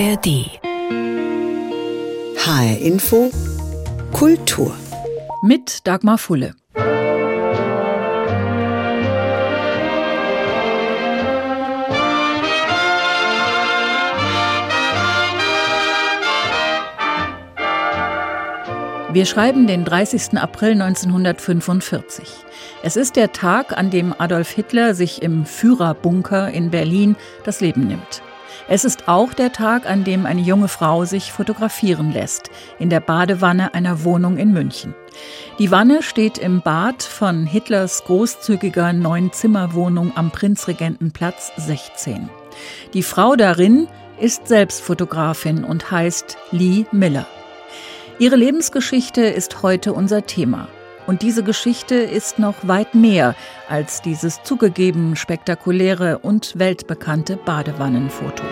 ARD. HR Info Kultur. Mit Dagmar Fulle. Wir schreiben den 30. April 1945. Es ist der Tag, an dem Adolf Hitler sich im Führerbunker in Berlin das Leben nimmt. Es ist auch der Tag, an dem eine junge Frau sich fotografieren lässt, in der Badewanne einer Wohnung in München. Die Wanne steht im Bad von Hitlers großzügiger Neun-Zimmer-Wohnung am Prinzregentenplatz 16. Die Frau darin ist selbst Fotografin und heißt Lee Miller. Ihre Lebensgeschichte ist heute unser Thema. Und diese Geschichte ist noch weit mehr als dieses zugegeben spektakuläre und weltbekannte Badewannenfoto.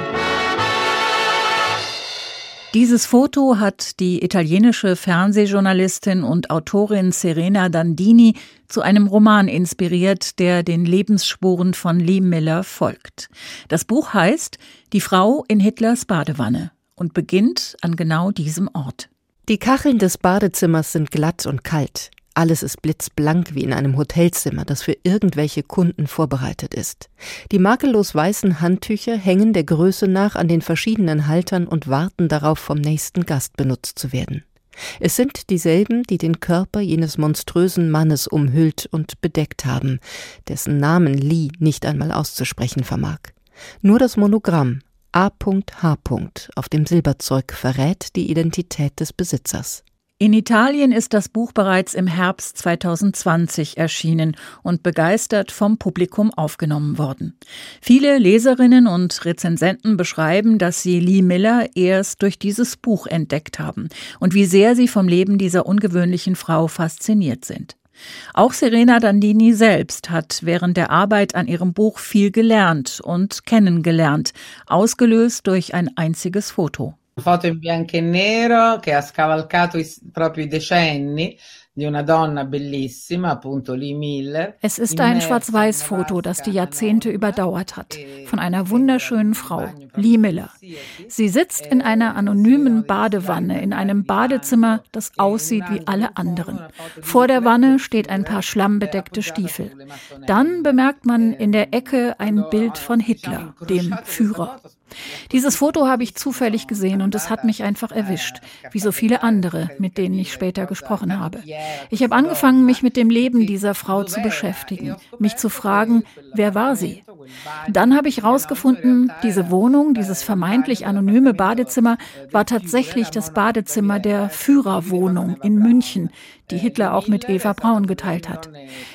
Dieses Foto hat die italienische Fernsehjournalistin und Autorin Serena Dandini zu einem Roman inspiriert, der den Lebensspuren von Lee Miller folgt. Das Buch heißt Die Frau in Hitlers Badewanne und beginnt an genau diesem Ort. Die Kacheln des Badezimmers sind glatt und kalt. Alles ist blitzblank wie in einem Hotelzimmer, das für irgendwelche Kunden vorbereitet ist. Die makellos weißen Handtücher hängen der Größe nach an den verschiedenen Haltern und warten darauf, vom nächsten Gast benutzt zu werden. Es sind dieselben, die den Körper jenes monströsen Mannes umhüllt und bedeckt haben, dessen Namen Lee nicht einmal auszusprechen vermag. Nur das Monogramm A.H. auf dem Silberzeug verrät die Identität des Besitzers. In Italien ist das Buch bereits im Herbst 2020 erschienen und begeistert vom Publikum aufgenommen worden. Viele Leserinnen und Rezensenten beschreiben, dass sie Lee Miller erst durch dieses Buch entdeckt haben und wie sehr sie vom Leben dieser ungewöhnlichen Frau fasziniert sind. Auch Serena Dandini selbst hat während der Arbeit an ihrem Buch viel gelernt und kennengelernt, ausgelöst durch ein einziges Foto. Foto in bianco e nero che ha scavalcato i, proprio i decenni Es ist ein Schwarz-Weiß-Foto, das die Jahrzehnte überdauert hat, von einer wunderschönen Frau, Lee Miller. Sie sitzt in einer anonymen Badewanne in einem Badezimmer, das aussieht wie alle anderen. Vor der Wanne steht ein paar schlammbedeckte Stiefel. Dann bemerkt man in der Ecke ein Bild von Hitler, dem Führer. Dieses Foto habe ich zufällig gesehen und es hat mich einfach erwischt, wie so viele andere, mit denen ich später gesprochen habe. Ich habe angefangen, mich mit dem Leben dieser Frau zu beschäftigen, mich zu fragen, wer war sie? Dann habe ich herausgefunden, diese Wohnung, dieses vermeintlich anonyme Badezimmer war tatsächlich das Badezimmer der Führerwohnung in München, die Hitler auch mit Eva Braun geteilt hat.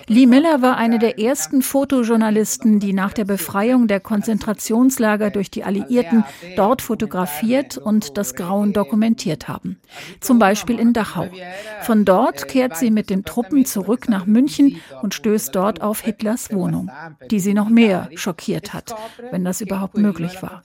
Lee Miller war eine der ersten Fotojournalisten, die nach der Befreiung der Konzentrationslager durch die Alliierten dort fotografiert und das Grauen dokumentiert haben. Zum Beispiel in Dachau. Von dort kehrt sie mit den Truppen zurück nach München und stößt dort auf Hitlers Wohnung, die sie noch mehr schockiert hat, wenn das überhaupt möglich war.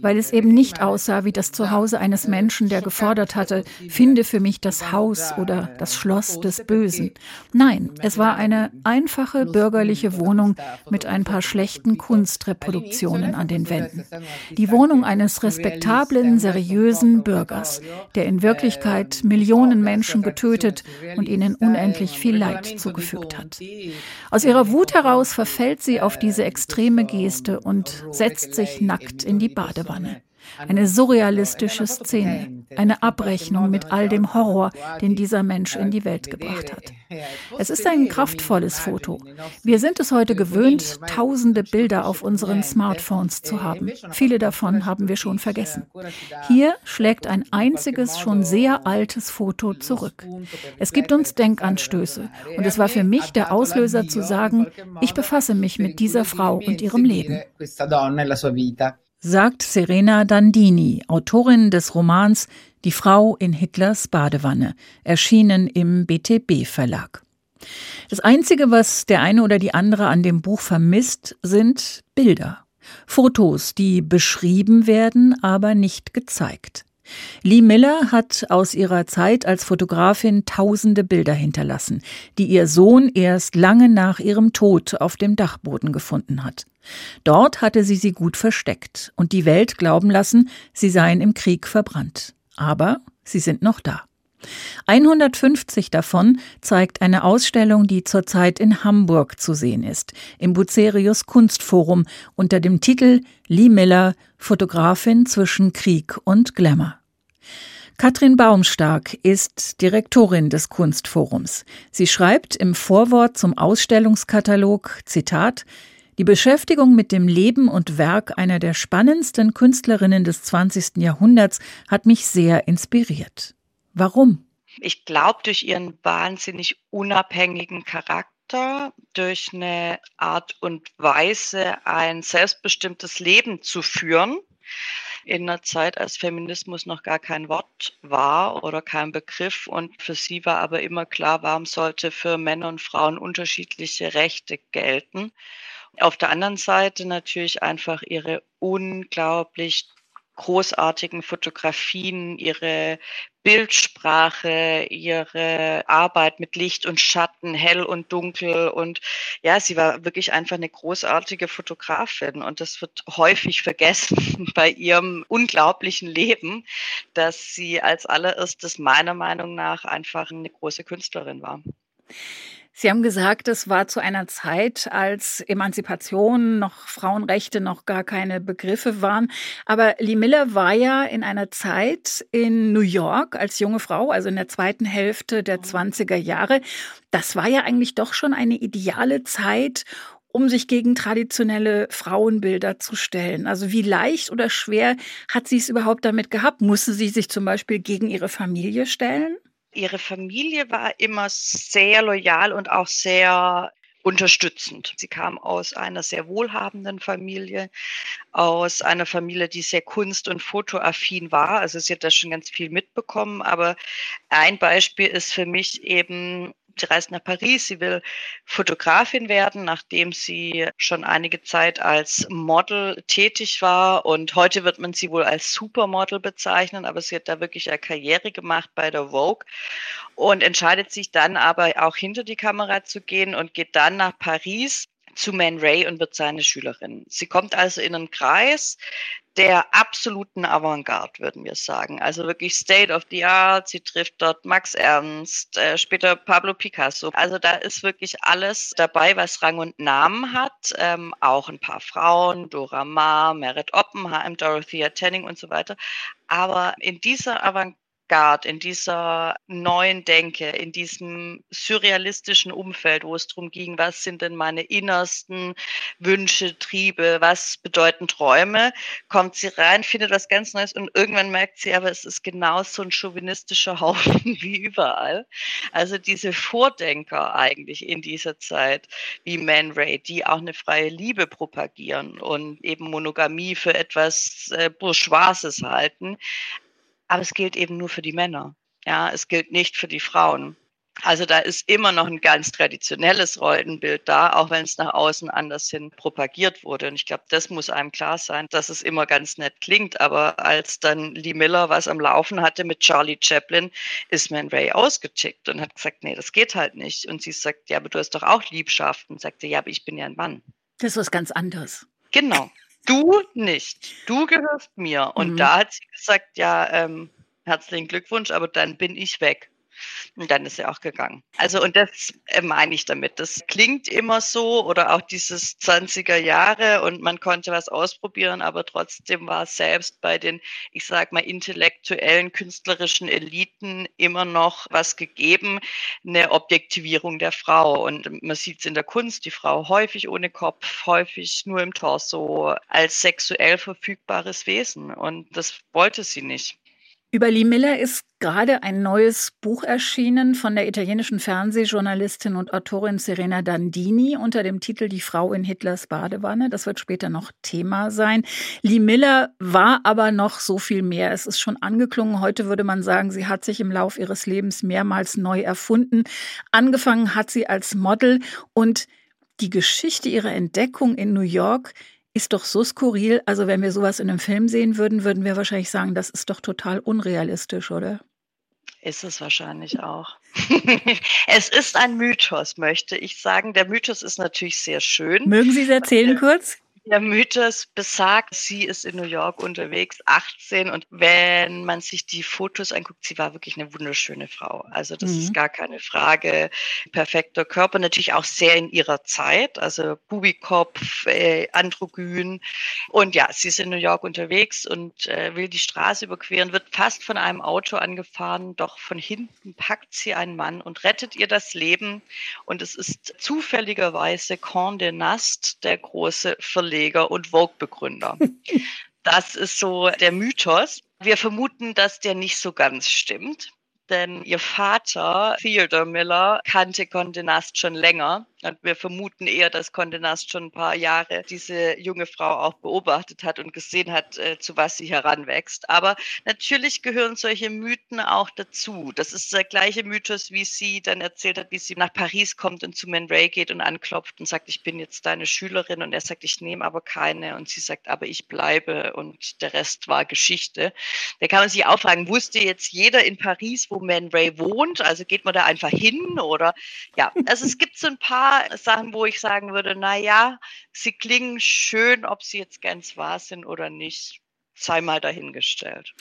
Weil es eben nicht aussah wie das Zuhause eines Menschen, der gefordert hatte, finde für mich das Haus oder das Schloss des Bösen. Nein, es war eine einfache bürgerliche Wohnung mit ein paar schlechten Kunstreproduktionen an den Wänden. Die Wohnung eines respektablen, seriösen Bürgers, der in Wirklichkeit Millionen Menschen getötet und ihnen unendlich viel Leid zugefügt hat. Aus ihrer Wut heraus verfällt sie auf diese extreme Geste und setzt sich nackt in die Badewanne. Eine surrealistische Szene, eine Abrechnung mit all dem Horror, den dieser Mensch in die Welt gebracht hat. Es ist ein kraftvolles Foto. Wir sind es heute gewöhnt, tausende Bilder auf unseren Smartphones zu haben. Viele davon haben wir schon vergessen. Hier schlägt ein einziges, schon sehr altes Foto zurück. Es gibt uns Denkanstöße und es war für mich der Auslöser zu sagen, ich befasse mich mit dieser Frau und ihrem Leben sagt Serena Dandini, Autorin des Romans Die Frau in Hitlers Badewanne, erschienen im BTB Verlag. Das Einzige, was der eine oder die andere an dem Buch vermisst, sind Bilder. Fotos, die beschrieben werden, aber nicht gezeigt. Lee Miller hat aus ihrer Zeit als Fotografin tausende Bilder hinterlassen, die ihr Sohn erst lange nach ihrem Tod auf dem Dachboden gefunden hat. Dort hatte sie sie gut versteckt und die Welt glauben lassen, sie seien im Krieg verbrannt. Aber sie sind noch da. 150 davon zeigt eine Ausstellung, die zurzeit in Hamburg zu sehen ist, im Bucerius Kunstforum unter dem Titel Lee Miller, Fotografin zwischen Krieg und Glamour. Katrin Baumstark ist Direktorin des Kunstforums. Sie schreibt im Vorwort zum Ausstellungskatalog, Zitat, die Beschäftigung mit dem Leben und Werk einer der spannendsten Künstlerinnen des 20. Jahrhunderts hat mich sehr inspiriert. Warum? Ich glaube, durch ihren wahnsinnig unabhängigen Charakter, durch eine Art und Weise, ein selbstbestimmtes Leben zu führen, in einer Zeit, als Feminismus noch gar kein Wort war oder kein Begriff. Und für sie war aber immer klar, warum sollte für Männer und Frauen unterschiedliche Rechte gelten. Auf der anderen Seite natürlich einfach ihre unglaublich großartigen Fotografien, ihre Bildsprache, ihre Arbeit mit Licht und Schatten, hell und dunkel. Und ja, sie war wirklich einfach eine großartige Fotografin. Und das wird häufig vergessen bei ihrem unglaublichen Leben, dass sie als allererstes meiner Meinung nach einfach eine große Künstlerin war. Sie haben gesagt, es war zu einer Zeit, als Emanzipation noch Frauenrechte noch gar keine Begriffe waren. Aber Lee Miller war ja in einer Zeit in New York als junge Frau, also in der zweiten Hälfte der 20er Jahre. Das war ja eigentlich doch schon eine ideale Zeit, um sich gegen traditionelle Frauenbilder zu stellen. Also wie leicht oder schwer hat sie es überhaupt damit gehabt? Musste sie sich zum Beispiel gegen ihre Familie stellen? Ihre Familie war immer sehr loyal und auch sehr unterstützend. Sie kam aus einer sehr wohlhabenden Familie, aus einer Familie, die sehr kunst- und fotoaffin war. Also sie hat da schon ganz viel mitbekommen. Aber ein Beispiel ist für mich eben Sie reist nach Paris, sie will Fotografin werden, nachdem sie schon einige Zeit als Model tätig war. Und heute wird man sie wohl als Supermodel bezeichnen, aber sie hat da wirklich eine Karriere gemacht bei der Vogue und entscheidet sich dann aber auch hinter die Kamera zu gehen und geht dann nach Paris zu Man Ray und wird seine Schülerin. Sie kommt also in einen Kreis der absoluten Avantgarde, würden wir sagen. Also wirklich State of the Art. Sie trifft dort Max Ernst, äh, später Pablo Picasso. Also da ist wirklich alles dabei, was Rang und Namen hat. Ähm, auch ein paar Frauen, Dora Maar, Merit Oppenheim, Dorothea Tanning und so weiter. Aber in dieser Avantgarde Avantgarde, in dieser neuen Denke, in diesem surrealistischen Umfeld, wo es darum ging, was sind denn meine innersten Wünsche, Triebe, was bedeuten Träume, kommt sie rein, findet was ganz Neues und irgendwann merkt sie aber, es ist genau so ein chauvinistischer Haufen wie überall. Also diese Vordenker eigentlich in dieser Zeit, wie Man Ray, die auch eine freie Liebe propagieren und eben Monogamie für etwas äh, Bourgeoises halten, aber es gilt eben nur für die Männer. Ja, es gilt nicht für die Frauen. Also da ist immer noch ein ganz traditionelles Rollenbild da, auch wenn es nach außen anders hin propagiert wurde. Und ich glaube, das muss einem klar sein, dass es immer ganz nett klingt. Aber als dann Lee Miller was am Laufen hatte mit Charlie Chaplin, ist Man Ray ausgetickt und hat gesagt, nee, das geht halt nicht. Und sie sagt, ja, aber du hast doch auch Liebschaften. Und sagte, ja, aber ich bin ja ein Mann. Das ist was ganz anderes. Genau. Du nicht. Du gehörst mir. Und mhm. da hat sie gesagt, ja, ähm, herzlichen Glückwunsch, aber dann bin ich weg. Und dann ist er auch gegangen. Also, und das äh, meine ich damit. Das klingt immer so oder auch dieses 20er Jahre und man konnte was ausprobieren, aber trotzdem war selbst bei den, ich sag mal, intellektuellen, künstlerischen Eliten immer noch was gegeben, eine Objektivierung der Frau. Und man sieht es in der Kunst, die Frau häufig ohne Kopf, häufig nur im Torso, als sexuell verfügbares Wesen. Und das wollte sie nicht. Über Lee Miller ist gerade ein neues Buch erschienen von der italienischen Fernsehjournalistin und Autorin Serena Dandini unter dem Titel Die Frau in Hitlers Badewanne. Das wird später noch Thema sein. Lee Miller war aber noch so viel mehr. Es ist schon angeklungen. Heute würde man sagen, sie hat sich im Lauf ihres Lebens mehrmals neu erfunden. Angefangen hat sie als Model und die Geschichte ihrer Entdeckung in New York ist doch so skurril. Also wenn wir sowas in einem Film sehen würden, würden wir wahrscheinlich sagen, das ist doch total unrealistisch, oder? Ist es wahrscheinlich auch. es ist ein Mythos, möchte ich sagen. Der Mythos ist natürlich sehr schön. Mögen Sie es erzählen kurz? Der Mythos besagt, sie ist in New York unterwegs, 18 und wenn man sich die Fotos anguckt, sie war wirklich eine wunderschöne Frau. Also das mhm. ist gar keine Frage. Perfekter Körper, natürlich auch sehr in ihrer Zeit, also Bubikopf, äh, androgyn und ja, sie ist in New York unterwegs und äh, will die Straße überqueren, wird fast von einem Auto angefahren, doch von hinten packt sie einen Mann und rettet ihr das Leben und es ist zufälligerweise Condé Nast, der große Verleger und Vogue-Begründer. Das ist so der Mythos. Wir vermuten, dass der nicht so ganz stimmt denn ihr Vater, Theodore Miller, kannte Condé Nast schon länger. Und wir vermuten eher, dass Condé Nast schon ein paar Jahre diese junge Frau auch beobachtet hat und gesehen hat, äh, zu was sie heranwächst. Aber natürlich gehören solche Mythen auch dazu. Das ist der gleiche Mythos, wie sie dann erzählt hat, wie sie nach Paris kommt und zu Man Ray geht und anklopft und sagt, ich bin jetzt deine Schülerin. Und er sagt, ich nehme aber keine. Und sie sagt, aber ich bleibe. Und der Rest war Geschichte. Da kann man sich auch fragen, wusste jetzt jeder in Paris, wo Man Ray wohnt? Also geht man da einfach hin oder ja, also es gibt so ein paar Sachen, wo ich sagen würde, na ja, sie klingen schön, ob sie jetzt ganz wahr sind oder nicht sei mal dahingestellt.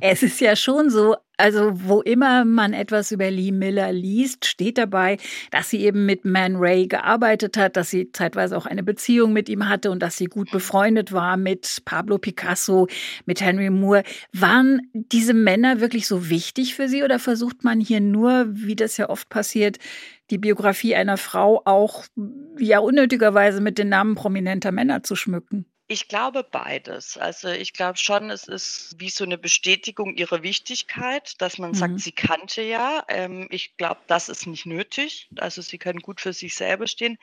Es ist ja schon so, also wo immer man etwas über Lee Miller liest, steht dabei, dass sie eben mit Man Ray gearbeitet hat, dass sie zeitweise auch eine Beziehung mit ihm hatte und dass sie gut befreundet war mit Pablo Picasso, mit Henry Moore. Waren diese Männer wirklich so wichtig für sie oder versucht man hier nur, wie das ja oft passiert, die Biografie einer Frau auch ja unnötigerweise mit den Namen prominenter Männer zu schmücken? Ich glaube beides. Also ich glaube schon, es ist wie so eine Bestätigung ihrer Wichtigkeit, dass man mhm. sagt, sie kannte ja. Ähm, ich glaube, das ist nicht nötig. Also sie können gut für sich selber stehen.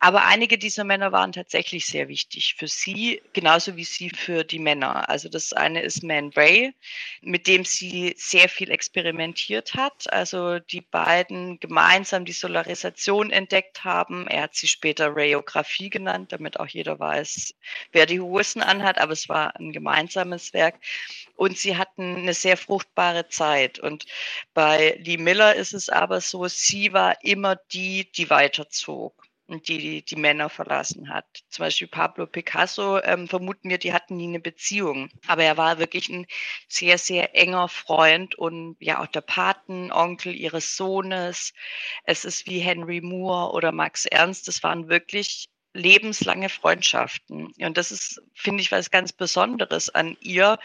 Aber einige dieser Männer waren tatsächlich sehr wichtig für sie, genauso wie sie für die Männer. Also das eine ist Man Ray, mit dem sie sehr viel experimentiert hat. Also die beiden gemeinsam die Solarisation entdeckt haben. Er hat sie später Rayographie genannt, damit auch jeder weiß, wer die Hosen anhat, aber es war ein gemeinsames Werk. Und sie hatten eine sehr fruchtbare Zeit. Und bei Lee Miller ist es aber so, sie war immer die, die weiterzog und die, die die Männer verlassen hat. Zum Beispiel Pablo Picasso ähm, vermuten wir, die hatten nie eine Beziehung. Aber er war wirklich ein sehr, sehr enger Freund und ja auch der Patenonkel ihres Sohnes. Es ist wie Henry Moore oder Max Ernst. Das waren wirklich lebenslange Freundschaften. Und das ist, finde ich, was ganz Besonderes an ihr,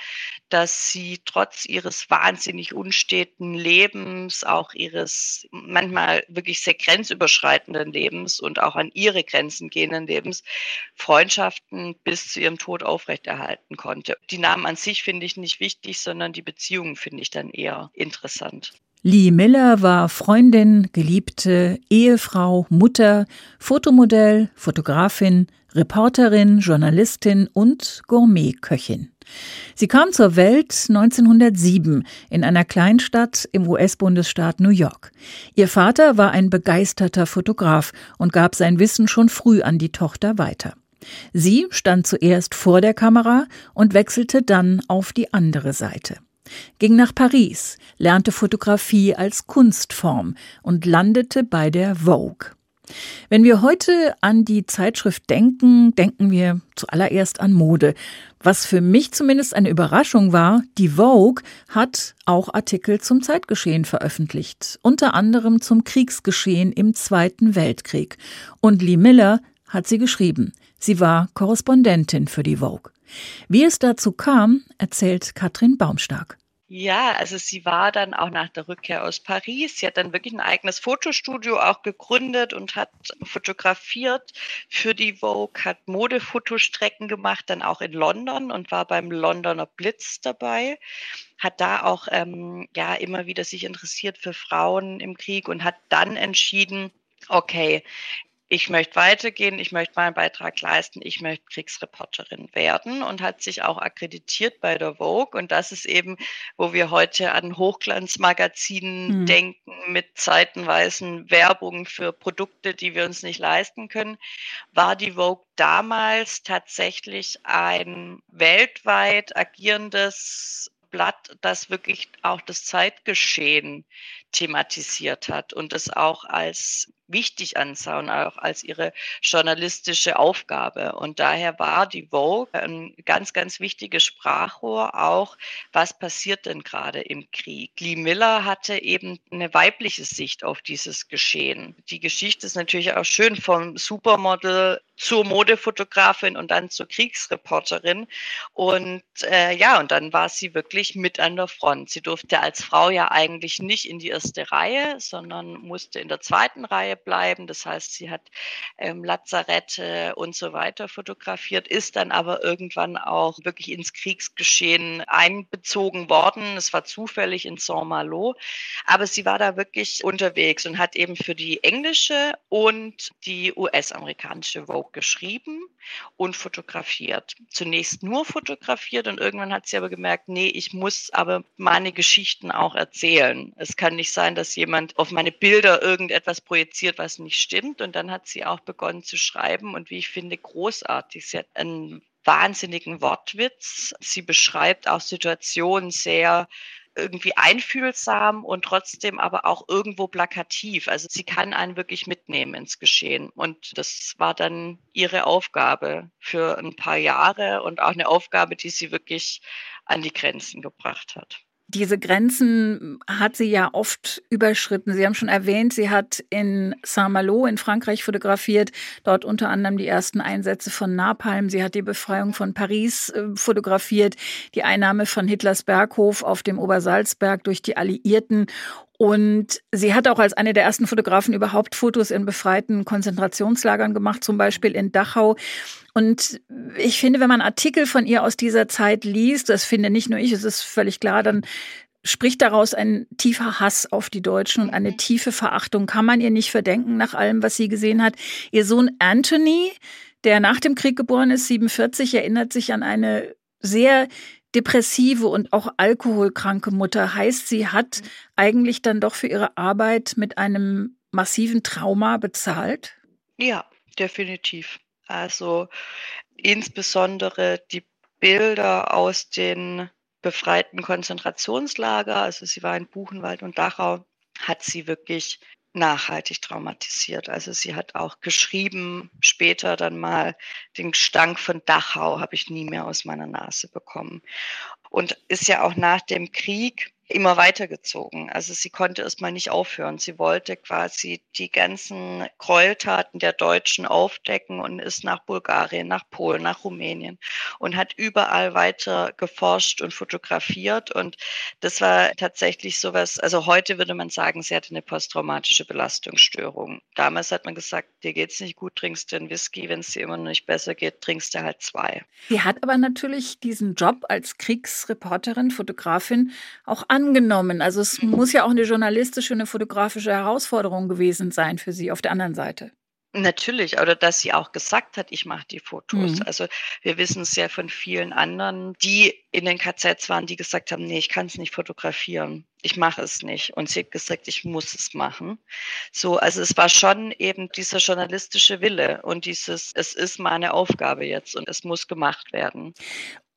dass sie trotz ihres wahnsinnig unsteten Lebens, auch ihres manchmal wirklich sehr grenzüberschreitenden Lebens und auch an ihre Grenzen gehenden Lebens Freundschaften bis zu ihrem Tod aufrechterhalten konnte. Die Namen an sich finde ich nicht wichtig, sondern die Beziehungen finde ich dann eher interessant. Lee Miller war Freundin, Geliebte, Ehefrau, Mutter, Fotomodell, Fotografin, Reporterin, Journalistin und Gourmetköchin. Sie kam zur Welt 1907 in einer Kleinstadt im US-Bundesstaat New York. Ihr Vater war ein begeisterter Fotograf und gab sein Wissen schon früh an die Tochter weiter. Sie stand zuerst vor der Kamera und wechselte dann auf die andere Seite ging nach Paris, lernte Fotografie als Kunstform und landete bei der Vogue. Wenn wir heute an die Zeitschrift denken, denken wir zuallererst an Mode. Was für mich zumindest eine Überraschung war, die Vogue hat auch Artikel zum Zeitgeschehen veröffentlicht, unter anderem zum Kriegsgeschehen im Zweiten Weltkrieg. Und Lee Miller hat sie geschrieben. Sie war Korrespondentin für die Vogue. Wie es dazu kam, erzählt Katrin Baumstark. Ja, also sie war dann auch nach der Rückkehr aus Paris. Sie hat dann wirklich ein eigenes Fotostudio auch gegründet und hat fotografiert für die Vogue, hat Modefotostrecken gemacht, dann auch in London und war beim Londoner Blitz dabei. Hat da auch ähm, ja immer wieder sich interessiert für Frauen im Krieg und hat dann entschieden, okay, ich möchte weitergehen, ich möchte meinen Beitrag leisten, ich möchte Kriegsreporterin werden und hat sich auch akkreditiert bei der Vogue. Und das ist eben, wo wir heute an Hochglanzmagazinen mhm. denken mit zeitenweisen Werbung für Produkte, die wir uns nicht leisten können, war die Vogue damals tatsächlich ein weltweit agierendes Blatt, das wirklich auch das Zeitgeschehen thematisiert hat und es auch als wichtig ansah und auch als ihre journalistische Aufgabe. Und daher war die Vogue ein ganz, ganz wichtiges Sprachrohr auch, was passiert denn gerade im Krieg. Lee Miller hatte eben eine weibliche Sicht auf dieses Geschehen. Die Geschichte ist natürlich auch schön vom Supermodel zur Modefotografin und dann zur Kriegsreporterin. Und äh, ja, und dann war sie wirklich mit an der Front. Sie durfte als Frau ja eigentlich nicht in die erste Reihe, sondern musste in der zweiten Reihe bleiben. Das heißt, sie hat ähm, Lazarette und so weiter fotografiert, ist dann aber irgendwann auch wirklich ins Kriegsgeschehen einbezogen worden. Es war zufällig in Saint-Malo, aber sie war da wirklich unterwegs und hat eben für die englische und die US-amerikanische Vogue geschrieben und fotografiert. Zunächst nur fotografiert und irgendwann hat sie aber gemerkt, nee, ich muss aber meine Geschichten auch erzählen. Es kann nicht sein, dass jemand auf meine Bilder irgendetwas projiziert, was nicht stimmt. Und dann hat sie auch begonnen zu schreiben und wie ich finde, großartig. Sie hat einen wahnsinnigen Wortwitz. Sie beschreibt auch Situationen sehr irgendwie einfühlsam und trotzdem aber auch irgendwo plakativ. Also sie kann einen wirklich mitnehmen ins Geschehen. Und das war dann ihre Aufgabe für ein paar Jahre und auch eine Aufgabe, die sie wirklich an die Grenzen gebracht hat. Diese Grenzen hat sie ja oft überschritten. Sie haben schon erwähnt, sie hat in Saint-Malo in Frankreich fotografiert, dort unter anderem die ersten Einsätze von Napalm. Sie hat die Befreiung von Paris äh, fotografiert, die Einnahme von Hitlers Berghof auf dem Obersalzberg durch die Alliierten und sie hat auch als eine der ersten Fotografen überhaupt Fotos in befreiten Konzentrationslagern gemacht, zum Beispiel in Dachau. Und ich finde, wenn man Artikel von ihr aus dieser Zeit liest, das finde nicht nur ich, es ist völlig klar, dann spricht daraus ein tiefer Hass auf die Deutschen und eine tiefe Verachtung. Kann man ihr nicht verdenken nach allem, was sie gesehen hat. Ihr Sohn Anthony, der nach dem Krieg geboren ist, 47, erinnert sich an eine sehr depressive und auch alkoholkranke Mutter heißt, sie hat eigentlich dann doch für ihre Arbeit mit einem massiven Trauma bezahlt? Ja, definitiv. Also insbesondere die Bilder aus den befreiten Konzentrationslager, also sie war in Buchenwald und Dachau, hat sie wirklich nachhaltig traumatisiert. Also sie hat auch geschrieben, später dann mal, den Gestank von Dachau habe ich nie mehr aus meiner Nase bekommen. Und ist ja auch nach dem Krieg immer weitergezogen. Also sie konnte erstmal nicht aufhören. Sie wollte quasi die ganzen Gräueltaten der Deutschen aufdecken und ist nach Bulgarien, nach Polen, nach Rumänien und hat überall weiter geforscht und fotografiert. Und das war tatsächlich sowas, also heute würde man sagen, sie hatte eine posttraumatische Belastungsstörung. Damals hat man gesagt, dir geht's nicht gut, trinkst du einen Whisky, wenn es dir immer noch nicht besser geht, trinkst du halt zwei. Sie hat aber natürlich diesen Job als Kriegsreporterin, Fotografin auch an angenommen. Also es muss ja auch eine journalistische, eine fotografische Herausforderung gewesen sein für Sie auf der anderen Seite. Natürlich, oder dass sie auch gesagt hat, ich mache die Fotos. Mhm. Also wir wissen es ja von vielen anderen, die in den KZs waren, die gesagt haben, nee, ich kann es nicht fotografieren, ich mache es nicht. Und sie hat gesagt, ich muss es machen. So, also es war schon eben dieser journalistische Wille und dieses, es ist meine Aufgabe jetzt und es muss gemacht werden.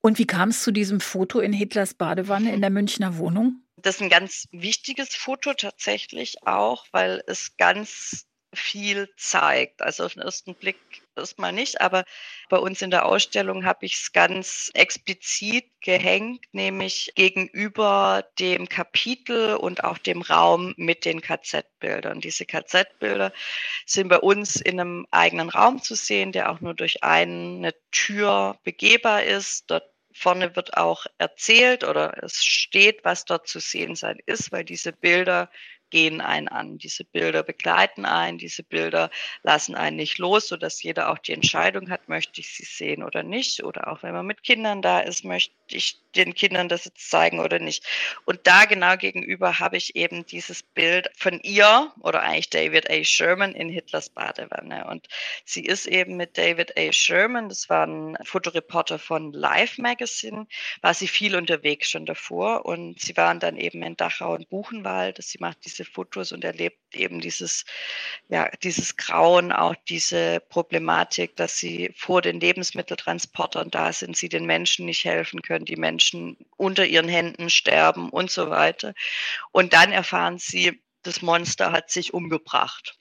Und wie kam es zu diesem Foto in Hitlers Badewanne in der Münchner Wohnung? Das ist ein ganz wichtiges Foto tatsächlich auch, weil es ganz viel zeigt. Also auf den ersten Blick erstmal nicht, aber bei uns in der Ausstellung habe ich es ganz explizit gehängt, nämlich gegenüber dem Kapitel und auch dem Raum mit den KZ-Bildern. Diese KZ-Bilder sind bei uns in einem eigenen Raum zu sehen, der auch nur durch eine Tür begehbar ist. Dort Vorne wird auch erzählt oder es steht, was dort zu sehen sein ist, weil diese Bilder gehen einen an. Diese Bilder begleiten einen, diese Bilder lassen einen nicht los, sodass jeder auch die Entscheidung hat, möchte ich sie sehen oder nicht. Oder auch wenn man mit Kindern da ist, möchte ich den Kindern das jetzt zeigen oder nicht. Und da genau gegenüber habe ich eben dieses Bild von ihr oder eigentlich David A. Sherman in Hitlers Badewanne. Und sie ist eben mit David A. Sherman, das war ein Fotoreporter von Life Magazine, war sie viel unterwegs schon davor. Und sie waren dann eben in Dachau und Buchenwald. Sie macht diese Fotos und erlebt eben dieses, ja, dieses Grauen, auch diese Problematik, dass sie vor den Lebensmitteltransportern da sind, sie den Menschen nicht helfen können, die Menschen unter ihren Händen sterben und so weiter. Und dann erfahren sie, das Monster hat sich umgebracht.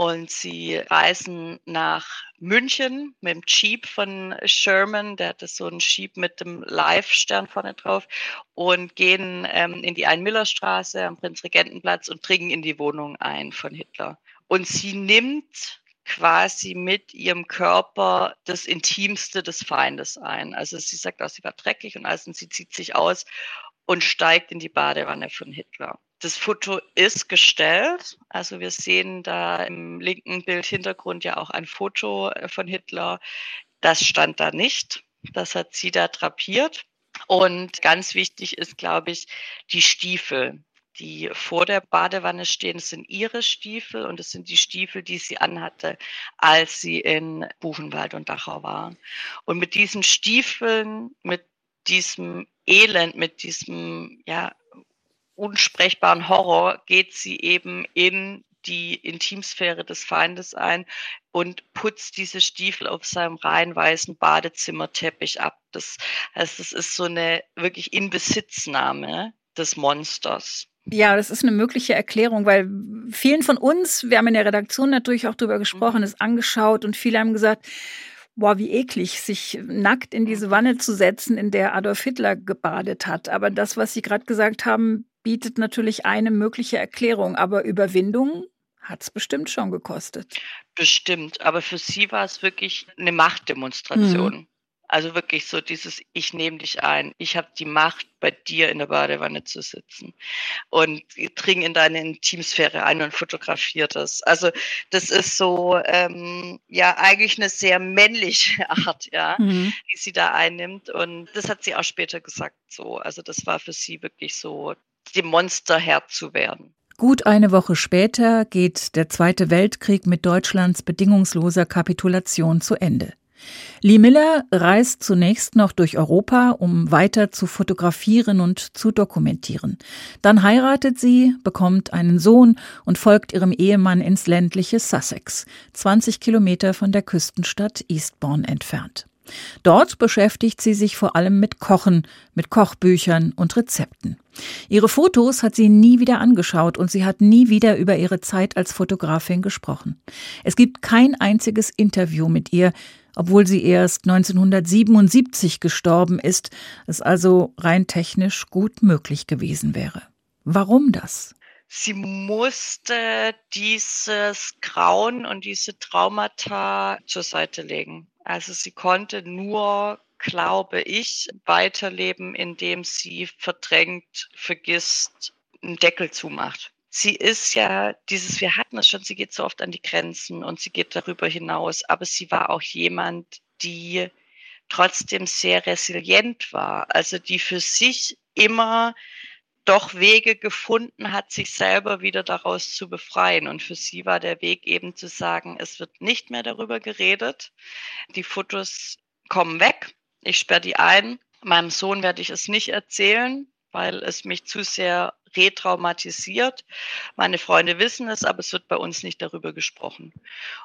Und sie reisen nach München mit dem Jeep von Sherman, der hatte so einen Jeep mit dem Live-Stern vorne drauf und gehen ähm, in die Ein-Miller-Straße am Prinzregentenplatz und dringen in die Wohnung ein von Hitler. Und sie nimmt quasi mit ihrem Körper das Intimste des Feindes ein. Also sie sagt auch, sie war dreckig und alles und sie zieht sich aus und steigt in die Badewanne von Hitler. Das Foto ist gestellt. Also wir sehen da im linken Bildhintergrund ja auch ein Foto äh, von Hitler. Das stand da nicht. Das hat sie da drapiert. Und ganz wichtig ist, glaube ich, die Stiefel, die vor der Badewanne stehen. Das sind ihre Stiefel und es sind die Stiefel, die sie anhatte, als sie in Buchenwald und Dachau war. Und mit diesen Stiefeln, mit diesem Elend, mit diesem ja, unsprechbaren Horror geht sie eben in die Intimsphäre des Feindes ein und putzt diese Stiefel auf seinem rein weißen Badezimmerteppich ab. Das heißt, es ist so eine wirklich Inbesitznahme des Monsters. Ja, das ist eine mögliche Erklärung, weil vielen von uns, wir haben in der Redaktion natürlich auch drüber gesprochen, mhm. es angeschaut und viele haben gesagt, boah, wie eklig, sich nackt in diese Wanne zu setzen, in der Adolf Hitler gebadet hat. Aber das, was Sie gerade gesagt haben, bietet natürlich eine mögliche Erklärung, aber Überwindung hat es bestimmt schon gekostet. Bestimmt, aber für sie war es wirklich eine Machtdemonstration. Mhm. Also wirklich so dieses, ich nehme dich ein, ich habe die Macht, bei dir in der Badewanne zu sitzen und dring in deine Intimsphäre ein und fotografiere das. Also das ist so, ähm, ja, eigentlich eine sehr männliche Art, ja, mhm. die sie da einnimmt und das hat sie auch später gesagt so. Also das war für sie wirklich so dem Monster Herr zu werden. Gut eine Woche später geht der Zweite Weltkrieg mit Deutschlands bedingungsloser Kapitulation zu Ende. Lee Miller reist zunächst noch durch Europa, um weiter zu fotografieren und zu dokumentieren. Dann heiratet sie, bekommt einen Sohn und folgt ihrem Ehemann ins ländliche Sussex, 20 Kilometer von der Küstenstadt Eastbourne entfernt. Dort beschäftigt sie sich vor allem mit Kochen, mit Kochbüchern und Rezepten. Ihre Fotos hat sie nie wieder angeschaut und sie hat nie wieder über ihre Zeit als Fotografin gesprochen. Es gibt kein einziges Interview mit ihr, obwohl sie erst 1977 gestorben ist, es also rein technisch gut möglich gewesen wäre. Warum das? Sie musste dieses Grauen und diese Traumata zur Seite legen. Also sie konnte nur, glaube ich, weiterleben, indem sie verdrängt, vergisst, einen Deckel zumacht. Sie ist ja dieses, wir hatten es schon, sie geht so oft an die Grenzen und sie geht darüber hinaus, aber sie war auch jemand, die trotzdem sehr resilient war, also die für sich immer doch Wege gefunden hat, sich selber wieder daraus zu befreien. Und für sie war der Weg eben zu sagen, es wird nicht mehr darüber geredet. Die Fotos kommen weg. Ich sperre die ein. Meinem Sohn werde ich es nicht erzählen, weil es mich zu sehr retraumatisiert. Meine Freunde wissen es, aber es wird bei uns nicht darüber gesprochen.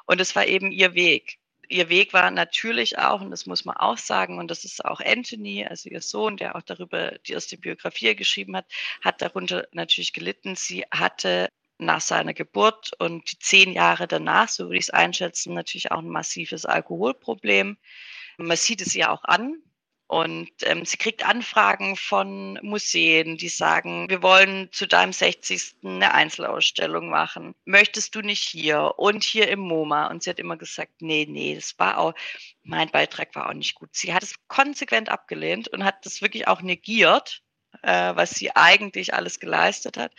Und es war eben ihr Weg ihr Weg war natürlich auch, und das muss man auch sagen, und das ist auch Anthony, also ihr Sohn, der auch darüber die erste Biografie geschrieben hat, hat darunter natürlich gelitten. Sie hatte nach seiner Geburt und die zehn Jahre danach, so würde ich es einschätzen, natürlich auch ein massives Alkoholproblem. Man sieht es ja auch an, und ähm, sie kriegt Anfragen von Museen, die sagen, wir wollen zu deinem 60. eine Einzelausstellung machen. Möchtest du nicht hier und hier im MoMA? Und sie hat immer gesagt, nee, nee, das war auch, mein Beitrag war auch nicht gut. Sie hat es konsequent abgelehnt und hat das wirklich auch negiert, äh, was sie eigentlich alles geleistet hat.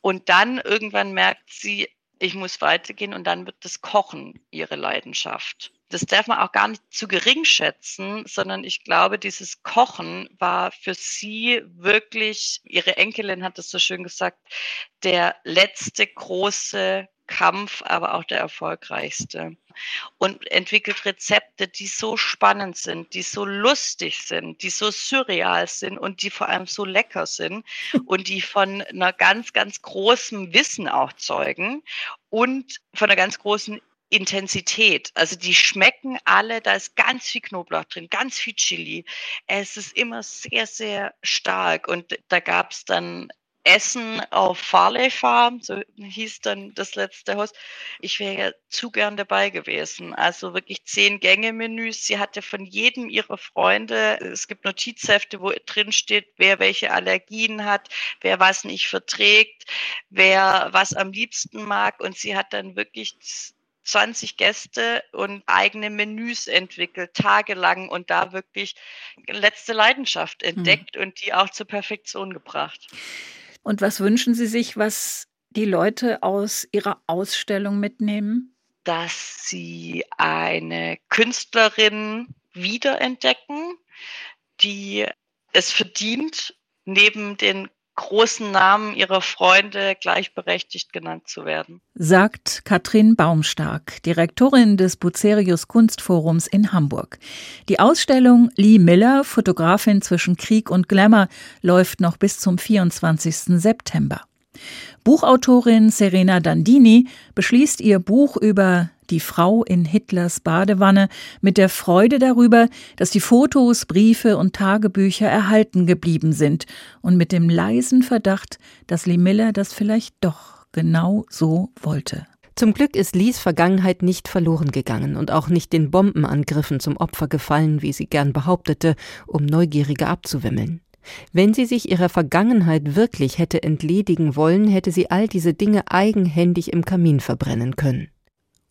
Und dann irgendwann merkt sie, ich muss weitergehen und dann wird das Kochen ihre Leidenschaft das darf man auch gar nicht zu gering schätzen, sondern ich glaube, dieses Kochen war für sie wirklich, ihre Enkelin hat es so schön gesagt, der letzte große Kampf, aber auch der erfolgreichste. Und entwickelt Rezepte, die so spannend sind, die so lustig sind, die so surreal sind und die vor allem so lecker sind und die von einer ganz, ganz großen Wissen auch zeugen und von einer ganz großen Intensität. Also die schmecken alle, da ist ganz viel Knoblauch drin, ganz viel Chili. Es ist immer sehr, sehr stark. Und da gab es dann Essen auf Farley Farm, so hieß dann das letzte Haus. Ich wäre ja zu gern dabei gewesen. Also wirklich zehn Gänge-Menüs. Sie hatte von jedem ihrer Freunde, es gibt Notizhefte, wo drin steht, wer welche Allergien hat, wer was nicht verträgt, wer was am liebsten mag. Und sie hat dann wirklich 20 Gäste und eigene Menüs entwickelt, tagelang und da wirklich letzte Leidenschaft mhm. entdeckt mhm. und die auch zur Perfektion gebracht. Und was wünschen Sie sich, was die Leute aus Ihrer Ausstellung mitnehmen? Dass sie eine Künstlerin wiederentdecken, die es verdient, neben den großen Namen ihrer Freunde gleichberechtigt genannt zu werden. Sagt Katrin Baumstark, Direktorin des Bucerius Kunstforums in Hamburg. Die Ausstellung Lee Miller, Fotografin zwischen Krieg und Glamour, läuft noch bis zum 24. September. Buchautorin Serena Dandini beschließt ihr Buch über die Frau in Hitlers Badewanne mit der Freude darüber, dass die Fotos, Briefe und Tagebücher erhalten geblieben sind und mit dem leisen Verdacht, dass Lee Miller das vielleicht doch genau so wollte. Zum Glück ist Lees Vergangenheit nicht verloren gegangen und auch nicht den Bombenangriffen zum Opfer gefallen, wie sie gern behauptete, um Neugierige abzuwimmeln. Wenn sie sich ihrer Vergangenheit wirklich hätte entledigen wollen, hätte sie all diese Dinge eigenhändig im Kamin verbrennen können.